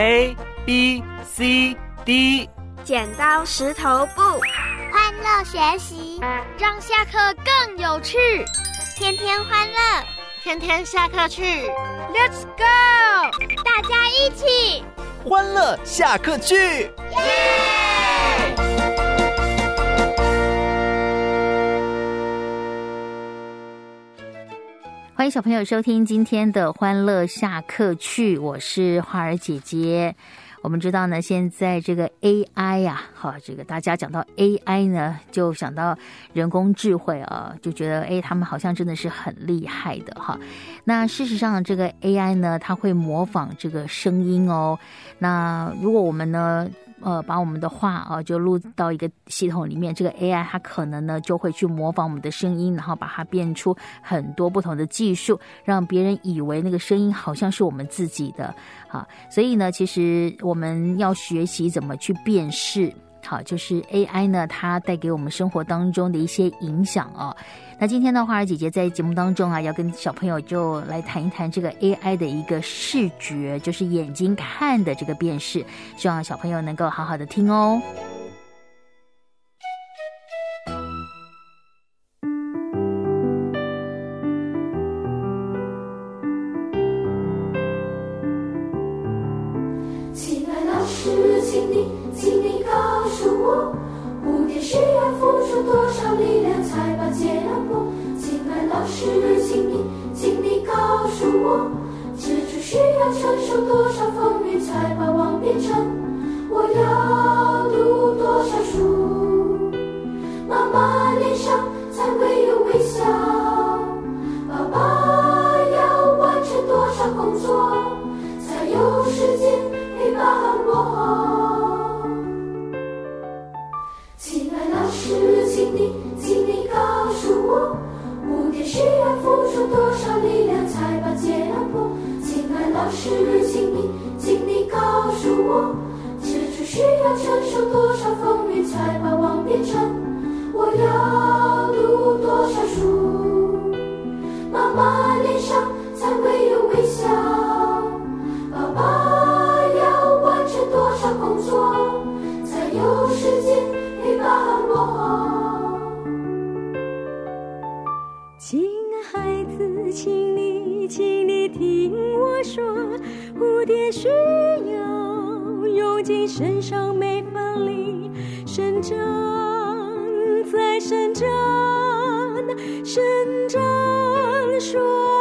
A B C D，剪刀石头布，欢乐学习，让下课更有趣。天天欢乐，天天下课去。Let's go！大家一起欢乐下课去。耶！欢迎小朋友收听今天的欢乐下课去，我是花儿姐姐。我们知道呢，现在这个 AI 呀，哈，这个大家讲到 AI 呢，就想到人工智慧啊，就觉得哎，他们好像真的是很厉害的哈。那事实上，这个 AI 呢，它会模仿这个声音哦。那如果我们呢？呃，把我们的话啊，就录到一个系统里面，这个 AI 它可能呢就会去模仿我们的声音，然后把它变出很多不同的技术，让别人以为那个声音好像是我们自己的。啊，所以呢，其实我们要学习怎么去辨识。好，就是 AI 呢，它带给我们生活当中的一些影响哦。那今天的花儿姐姐在节目当中啊，要跟小朋友就来谈一谈这个 AI 的一个视觉，就是眼睛看的这个辨识，希望小朋友能够好好的听哦。蝴蝶需要用尽身上每分力，生长，在生长，生长。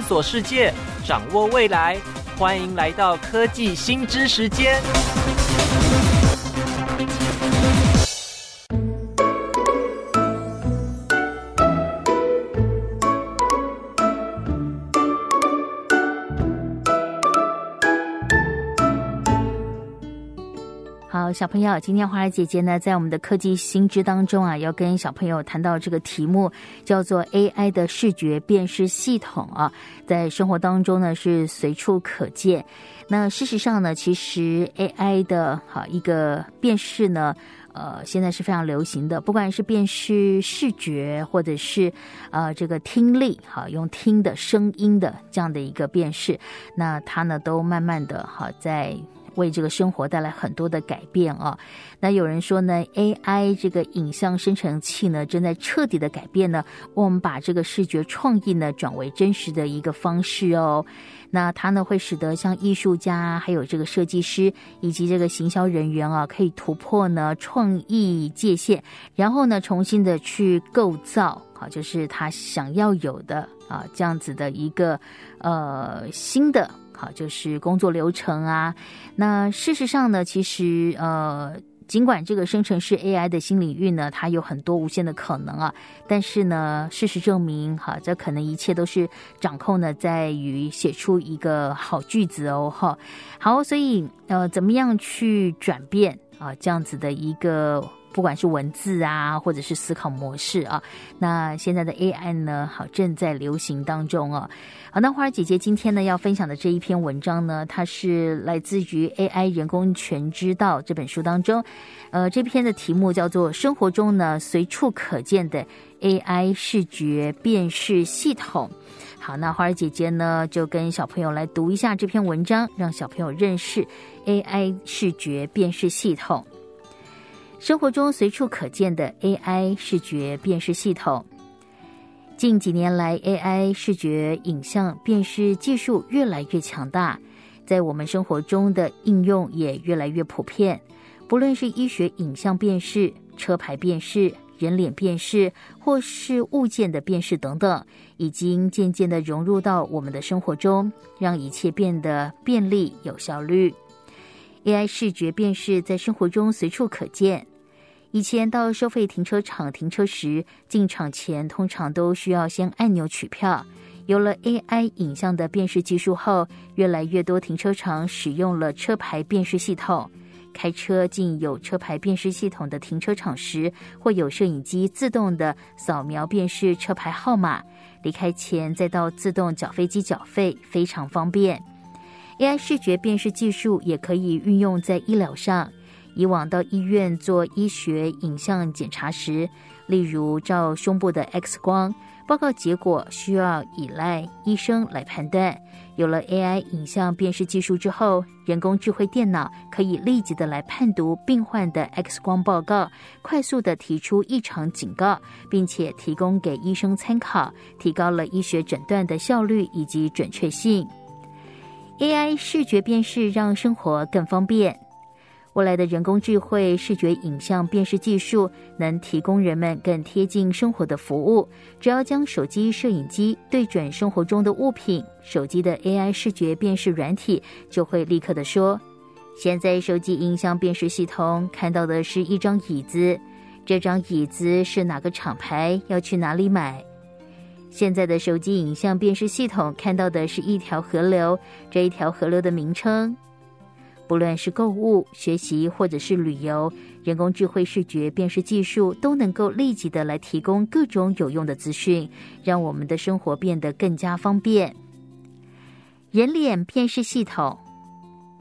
探索世界，掌握未来。欢迎来到科技新知时间。小朋友，今天花儿姐姐呢，在我们的科技新知当中啊，要跟小朋友谈到这个题目，叫做 AI 的视觉辨识系统啊，在生活当中呢是随处可见。那事实上呢，其实 AI 的好一个辨识呢，呃，现在是非常流行的，不管是辨识视觉，或者是呃这个听力，好用听的声音的这样的一个辨识，那它呢都慢慢的哈在。为这个生活带来很多的改变啊！那有人说呢，AI 这个影像生成器呢，正在彻底的改变呢，我们把这个视觉创意呢转为真实的一个方式哦。那它呢会使得像艺术家、还有这个设计师以及这个行销人员啊，可以突破呢创意界限，然后呢重新的去构造，好，就是他想要有的啊这样子的一个呃新的。好，就是工作流程啊。那事实上呢，其实呃，尽管这个生成式 AI 的新领域呢，它有很多无限的可能啊，但是呢，事实证明，哈，这可能一切都是掌控呢，在于写出一个好句子哦，哈。好，所以呃，怎么样去转变啊，这样子的一个。不管是文字啊，或者是思考模式啊，那现在的 AI 呢，好正在流行当中啊。好，那花儿姐姐今天呢要分享的这一篇文章呢，它是来自于《AI 人工全知道》这本书当中。呃，这篇的题目叫做《生活中呢随处可见的 AI 视觉辨识系统》。好，那花儿姐姐呢就跟小朋友来读一下这篇文章，让小朋友认识 AI 视觉辨识系统。生活中随处可见的 AI 视觉辨识系统，近几年来，AI 视觉影像辨识技术越来越强大，在我们生活中的应用也越来越普遍。不论是医学影像辨识、车牌辨识、人脸辨识，或是物件的辨识等等，已经渐渐的融入到我们的生活中，让一切变得便利有效率。AI 视觉辨识在生活中随处可见。以前到收费停车场停车时，进场前通常都需要先按钮取票。有了 AI 影像的辨识技术后，越来越多停车场使用了车牌辨识系统。开车进有车牌辨识系统的停车场时，会有摄影机自动的扫描辨识车牌号码。离开前再到自动缴费机缴费，非常方便。AI 视觉辨识技术也可以运用在医疗上。以往到医院做医学影像检查时，例如照胸部的 X 光，报告结果需要依赖医生来判断。有了 AI 影像辨识技术之后，人工智慧电脑可以立即的来判读病患的 X 光报告，快速的提出异常警告，并且提供给医生参考，提高了医学诊断的效率以及准确性。AI 视觉辨识让生活更方便。未来的人工智慧视觉影像辨识技术能提供人们更贴近生活的服务。只要将手机摄影机对准生活中的物品，手机的 AI 视觉辨识软体就会立刻的说：“现在手机影像辨识系统看到的是一张椅子，这张椅子是哪个厂牌？要去哪里买？”现在的手机影像辨识系统看到的是一条河流，这一条河流的名称。不论是购物、学习或者是旅游，人工智慧视觉辨识技术都能够立即的来提供各种有用的资讯，让我们的生活变得更加方便。人脸辨识系统，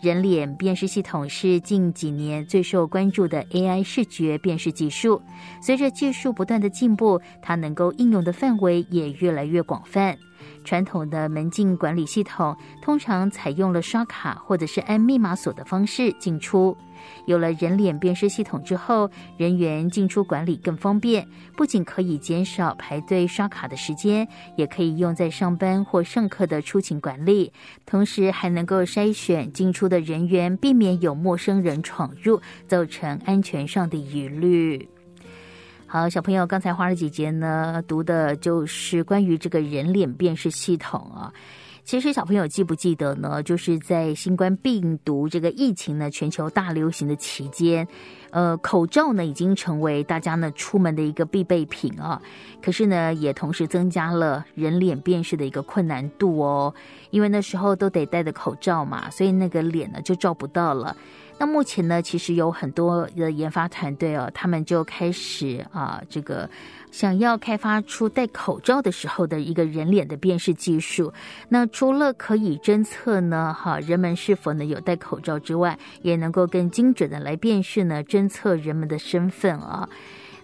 人脸辨识系统是近几年最受关注的 AI 视觉辨识技术。随着技术不断的进步，它能够应用的范围也越来越广泛。传统的门禁管理系统通常采用了刷卡或者是按密码锁的方式进出。有了人脸辨识系统之后，人员进出管理更方便，不仅可以减少排队刷卡的时间，也可以用在上班或上课的出勤管理，同时还能够筛选进出的人员，避免有陌生人闯入，造成安全上的疑虑。好，小朋友，刚才花儿姐姐呢读的就是关于这个人脸辨识系统啊。其实小朋友记不记得呢？就是在新冠病毒这个疫情呢全球大流行的期间，呃，口罩呢已经成为大家呢出门的一个必备品啊。可是呢，也同时增加了人脸辨识的一个困难度哦，因为那时候都得戴着口罩嘛，所以那个脸呢就照不到了。那目前呢，其实有很多的研发团队哦，他们就开始啊，这个想要开发出戴口罩的时候的一个人脸的辨识技术。那除了可以侦测呢，哈，人们是否呢有戴口罩之外，也能够更精准的来辨识呢，侦测人们的身份啊。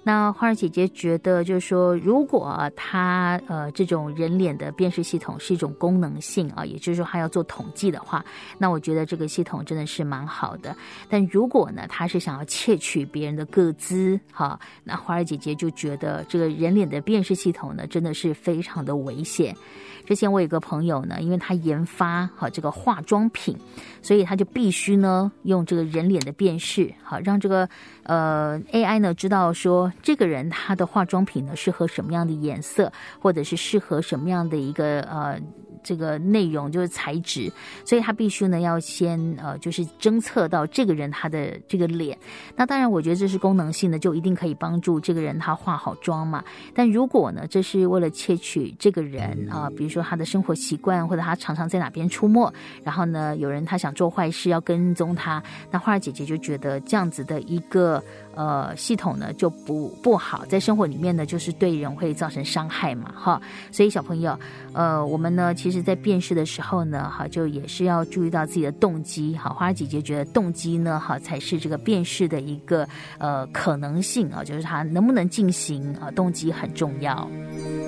那花儿姐姐觉得，就是说，如果它呃这种人脸的辨识系统是一种功能性啊，也就是说它要做统计的话，那我觉得这个系统真的是蛮好的。但如果呢，它是想要窃取别人的个资，哈，那花儿姐姐就觉得这个人脸的辨识系统呢，真的是非常的危险。之前我有个朋友呢，因为他研发好这个化妆品，所以他就必须呢用这个人脸的辨识，好让这个呃 AI 呢知道说这个人他的化妆品呢适合什么样的颜色，或者是适合什么样的一个呃。这个内容就是材质，所以他必须呢要先呃，就是侦测到这个人他的这个脸。那当然，我觉得这是功能性的，就一定可以帮助这个人他化好妆嘛。但如果呢，这是为了窃取这个人啊，比如说他的生活习惯，或者他常常在哪边出没，然后呢，有人他想做坏事要跟踪他，那花儿姐姐就觉得这样子的一个。呃，系统呢就不不好，在生活里面呢，就是对人会造成伤害嘛，哈。所以小朋友，呃，我们呢，其实在辨识的时候呢，哈，就也是要注意到自己的动机，哈。花姐姐觉得动机呢，哈，才是这个辨识的一个呃可能性啊，就是它能不能进行啊，动机很重要。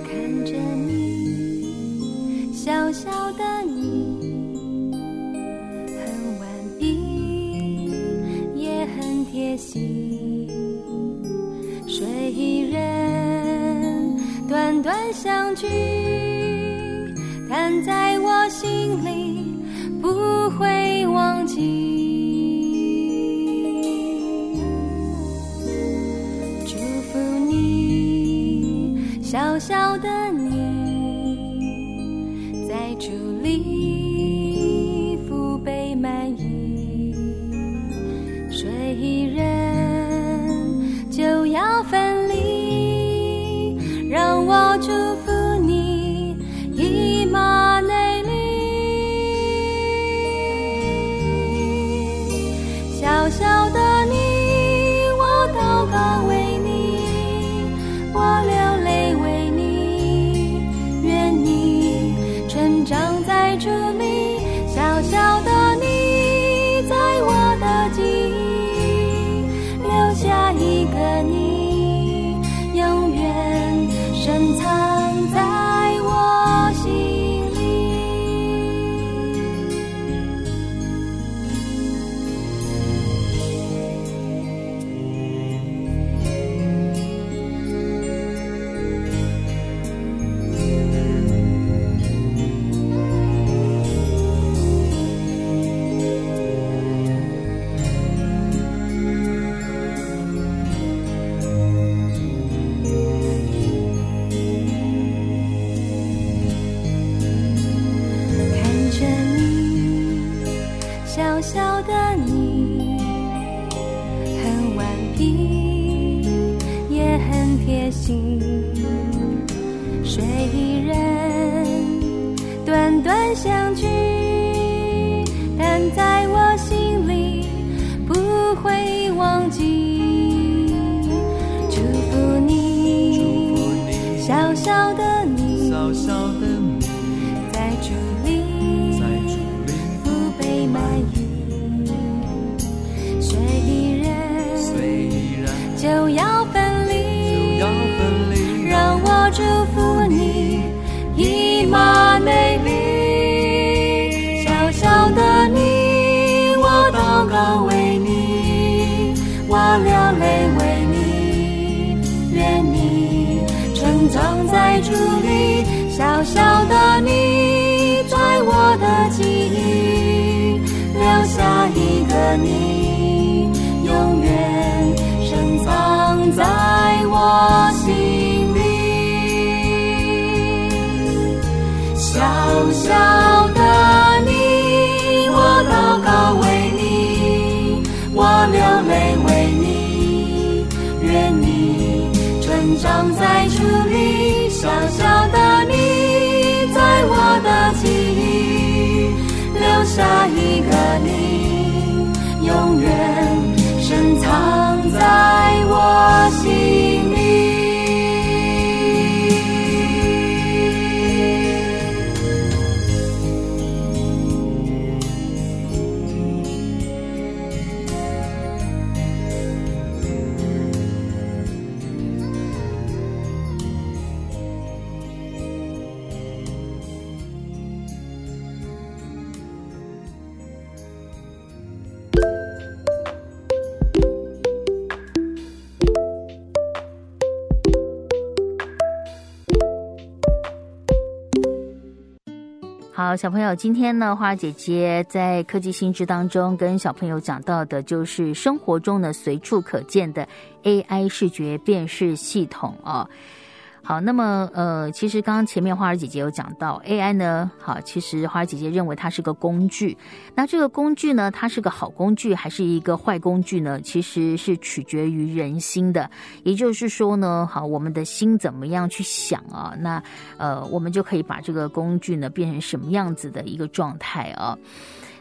看着你，小小的你，很顽皮，也很贴心。虽然短短相聚，但在我心里不会忘记。祝福你，小小的你，小小的你。小的你，我祷告为你，我流泪为你，愿你成长在主里。小小的你，在我的记忆留下一个你，小朋友，今天呢，花姐姐在科技新知当中跟小朋友讲到的，就是生活中呢随处可见的 AI 视觉辨识系统哦。好，那么呃，其实刚刚前面花儿姐姐有讲到 AI 呢，好，其实花儿姐姐认为它是个工具。那这个工具呢，它是个好工具还是一个坏工具呢？其实是取决于人心的。也就是说呢，好，我们的心怎么样去想啊？那呃，我们就可以把这个工具呢变成什么样子的一个状态啊？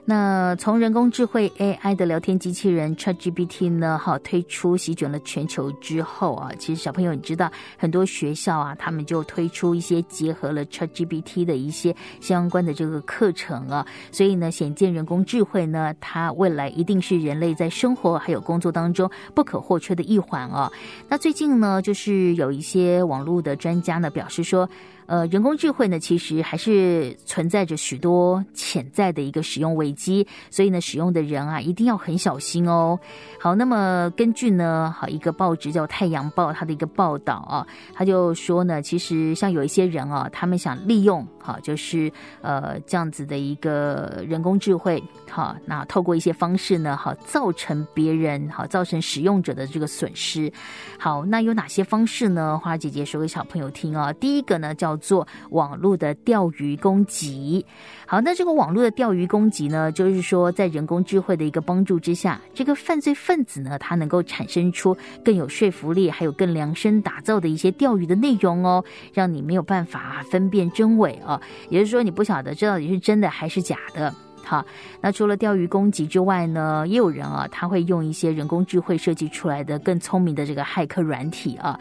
那从人工智慧 AI 的聊天机器人 ChatGPT 呢，哈推出席卷了全球之后啊，其实小朋友你知道，很多学校啊，他们就推出一些结合了 ChatGPT 的一些相关的这个课程啊，所以呢，显见人工智慧呢，它未来一定是人类在生活还有工作当中不可或缺的一环啊。那最近呢，就是有一些网络的专家呢表示说。呃，人工智慧呢，其实还是存在着许多潜在的一个使用危机，所以呢，使用的人啊，一定要很小心哦。好，那么根据呢，好一个报纸叫《太阳报》它的一个报道啊，他就说呢，其实像有一些人啊，他们想利用好，就是呃这样子的一个人工智慧，好，那透过一些方式呢，好造成别人好造成使用者的这个损失。好，那有哪些方式呢？花姐姐说给小朋友听啊。第一个呢，叫做网络的钓鱼攻击。好，那这个网络的钓鱼攻击呢，就是说在人工智慧的一个帮助之下，这个犯罪分子呢，他能够产生出更有说服力，还有更量身打造的一些钓鱼的内容哦，让你没有办法分辨真伪啊。也就是说，你不晓得这到底是真的还是假的。好，那除了钓鱼攻击之外呢，也有人啊，他会用一些人工智慧设计出来的更聪明的这个骇客软体啊。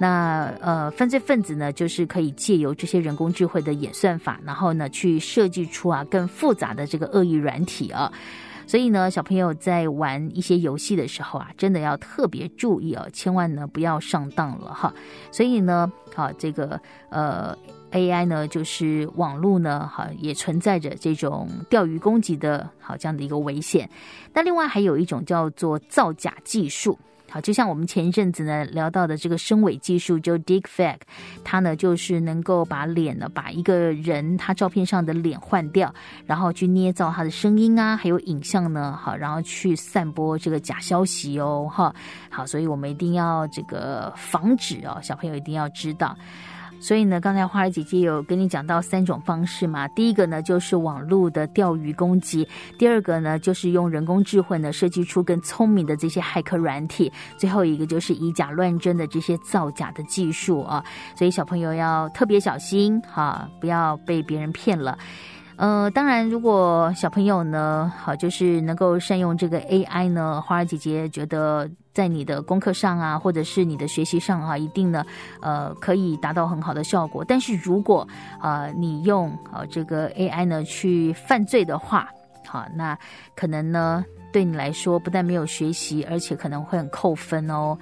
那呃，犯罪分子呢，就是可以借由这些人工智慧的演算法，然后呢，去设计出啊更复杂的这个恶意软体啊。所以呢，小朋友在玩一些游戏的时候啊，真的要特别注意哦，千万呢不要上当了哈。所以呢，好这个呃。AI 呢，就是网络呢，哈，也存在着这种钓鱼攻击的，好这样的一个危险。那另外还有一种叫做造假技术，好，就像我们前一阵子呢聊到的这个声伪技术，就 Deepfake，它呢就是能够把脸呢，把一个人他照片上的脸换掉，然后去捏造他的声音啊，还有影像呢，好，然后去散播这个假消息哦，哈，好，所以我们一定要这个防止哦，小朋友一定要知道。所以呢，刚才花儿姐姐有跟你讲到三种方式嘛。第一个呢，就是网络的钓鱼攻击；第二个呢，就是用人工智慧呢设计出更聪明的这些骇客软体；最后一个就是以假乱真的这些造假的技术啊。所以小朋友要特别小心哈，不要被别人骗了。呃，当然，如果小朋友呢，好，就是能够善用这个 AI 呢，花儿姐姐觉得在你的功课上啊，或者是你的学习上啊，一定呢，呃，可以达到很好的效果。但是如果啊，你用啊这个 AI 呢去犯罪的话，好，那可能呢对你来说不但没有学习，而且可能会很扣分哦。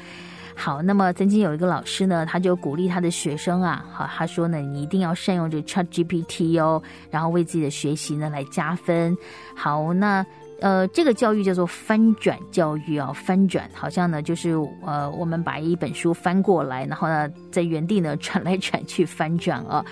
好，那么曾经有一个老师呢，他就鼓励他的学生啊，好，他说呢，你一定要善用这 Chat GPT 哦，然后为自己的学习呢来加分。好，那呃，这个教育叫做翻转教育啊，翻转好像呢就是呃，我们把一本书翻过来，然后呢在原地呢转来转去翻转啊。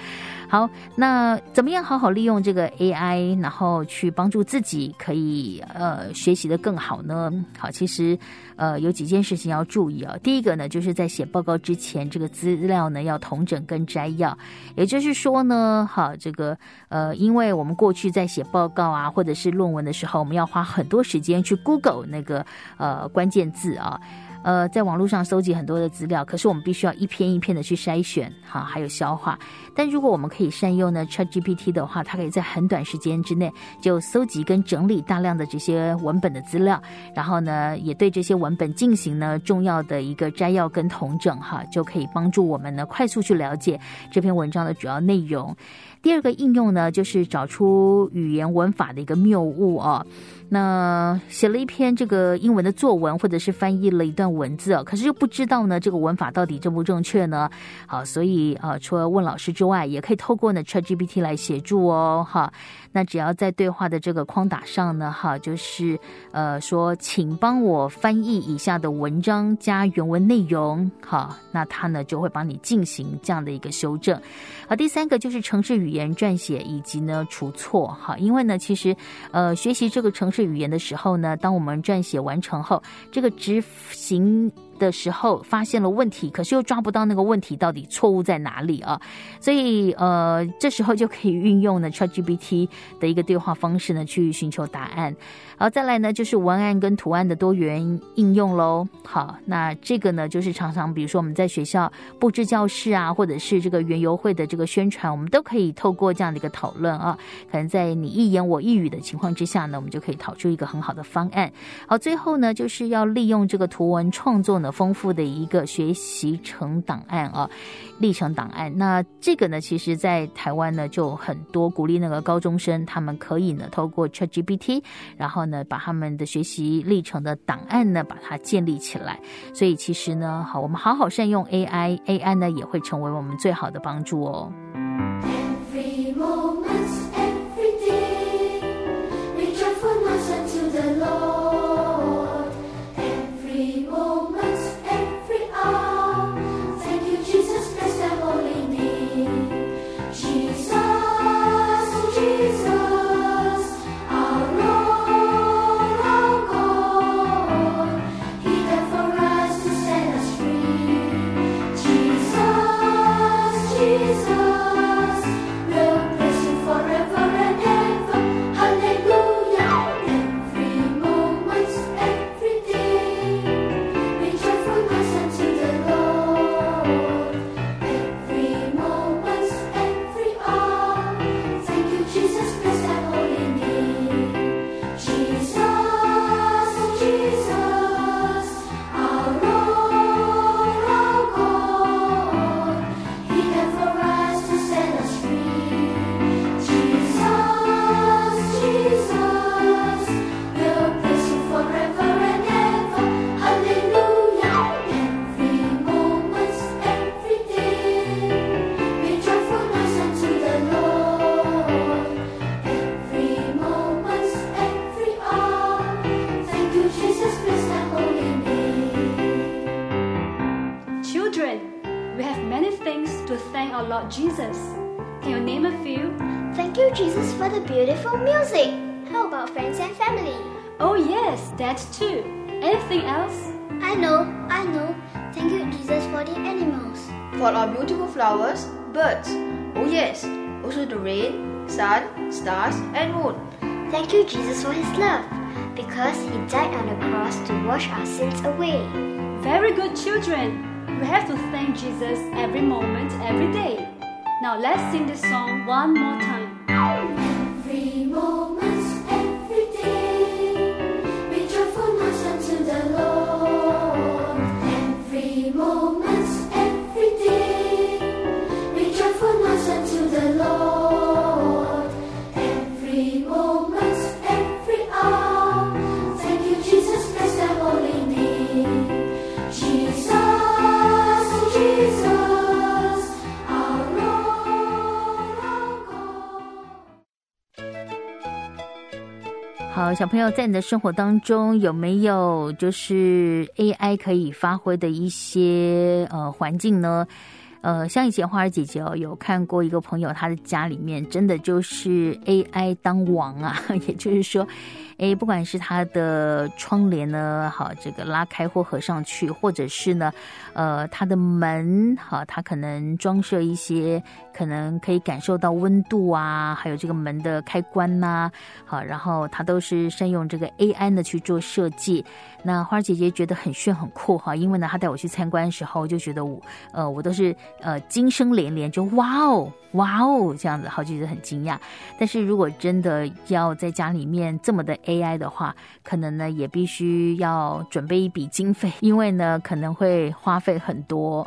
好，那怎么样好好利用这个 AI，然后去帮助自己可以呃学习的更好呢？好，其实呃有几件事情要注意啊。第一个呢，就是在写报告之前，这个资料呢要同整跟摘要。也就是说呢，好，这个呃，因为我们过去在写报告啊，或者是论文的时候，我们要花很多时间去 Google 那个呃关键字啊。呃，在网络上搜集很多的资料，可是我们必须要一篇一篇的去筛选，哈，还有消化。但如果我们可以善用呢 ChatGPT 的话，它可以在很短时间之内就搜集跟整理大量的这些文本的资料，然后呢，也对这些文本进行呢重要的一个摘要跟统整，哈，就可以帮助我们呢快速去了解这篇文章的主要内容。第二个应用呢，就是找出语言文法的一个谬误哦。那写了一篇这个英文的作文，或者是翻译了一段文字可是又不知道呢这个文法到底正不正确呢？好，所以呃，除了问老师之外，也可以透过呢 ChatGPT 来协助哦。哈，那只要在对话的这个框打上呢，哈，就是呃说，请帮我翻译以下的文章加原文内容。好，那它呢就会帮你进行这样的一个修正。好，第三个就是城市语言撰写以及呢除错。哈，因为呢其实呃学习这个城是语言的时候呢，当我们撰写完成后，这个执行。的时候发现了问题，可是又抓不到那个问题到底错误在哪里啊？所以呃，这时候就可以运用呢 ChatGPT 的一个对话方式呢，去寻求答案。好，再来呢就是文案跟图案的多元应用喽。好，那这个呢就是常常比如说我们在学校布置教室啊，或者是这个园游会的这个宣传，我们都可以透过这样的一个讨论啊，可能在你一言我一语的情况之下呢，我们就可以讨出一个很好的方案。好，最后呢就是要利用这个图文创作呢。丰富的一个学习成档案啊，历程档案。那这个呢，其实，在台湾呢，就很多鼓励那个高中生，他们可以呢，透过 ChatGPT，然后呢，把他们的学习历程的档案呢，把它建立起来。所以，其实呢，好，我们好好善用 AI，AI 呢，也会成为我们最好的帮助哦。about Jesus. Can you name a few? Thank you, Jesus, for the beautiful music. How about friends and family? Oh, yes, that too. Anything else? I know, I know. Thank you, Jesus, for the animals. For our beautiful flowers, birds. Oh, yes, also the rain, sun, stars, and moon. Thank you, Jesus, for his love, because he died on the cross to wash our sins away. Very good, children. We have to thank Jesus every moment, every day. Now let's sing this song one more time. 小朋友，在你的生活当中有没有就是 AI 可以发挥的一些呃环境呢？呃，像以前花儿姐姐哦，有看过一个朋友，他的家里面真的就是 AI 当王啊，也就是说。哎，不管是他的窗帘呢，好，这个拉开或合上去，或者是呢，呃，他的门，好，他可能装设一些可能可以感受到温度啊，还有这个门的开关呐，好，然后他都是善用这个 AI 呢去做设计。那花姐姐觉得很炫很酷哈，因为呢，她带我去参观的时候，就觉得我，呃，我都是呃惊声连连，就哇哦哇哦这样子，好就觉得很惊讶。但是如果真的要在家里面这么的 AI 的话，可能呢也必须要准备一笔经费，因为呢可能会花费很多。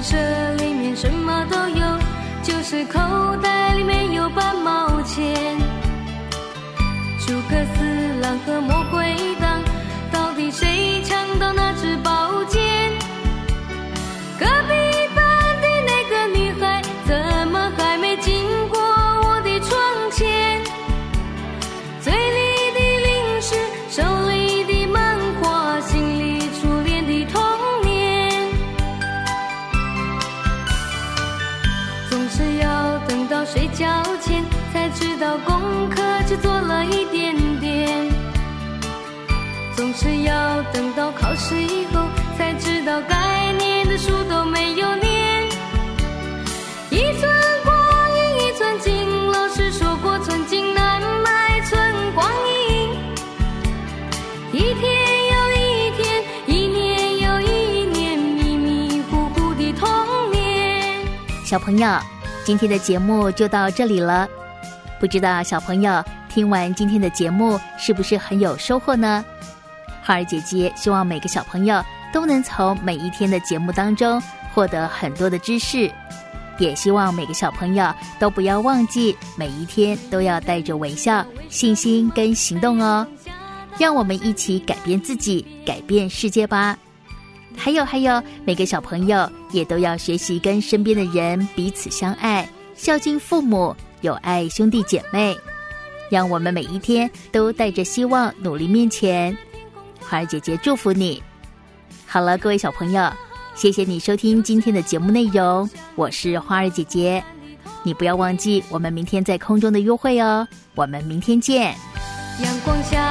这里面什么都有，就是口袋里没有半毛钱。诸葛四郎和才知道该念的书都没有念。一寸光阴一寸金，老师说过寸金难买寸光阴。一天又一天，一年又一年，迷迷糊糊的童年。小朋友，今天的节目就到这里了。不知道小朋友听完今天的节目是不是很有收获呢？花儿姐姐希望每个小朋友都能从每一天的节目当中获得很多的知识，也希望每个小朋友都不要忘记每一天都要带着微笑、信心跟行动哦。让我们一起改变自己，改变世界吧。还有还有，每个小朋友也都要学习跟身边的人彼此相爱，孝敬父母，友爱兄弟姐妹。让我们每一天都带着希望努力面前。花儿姐姐祝福你。好了，各位小朋友，谢谢你收听今天的节目内容，我是花儿姐姐。你不要忘记我们明天在空中的约会哦，我们明天见。阳光下，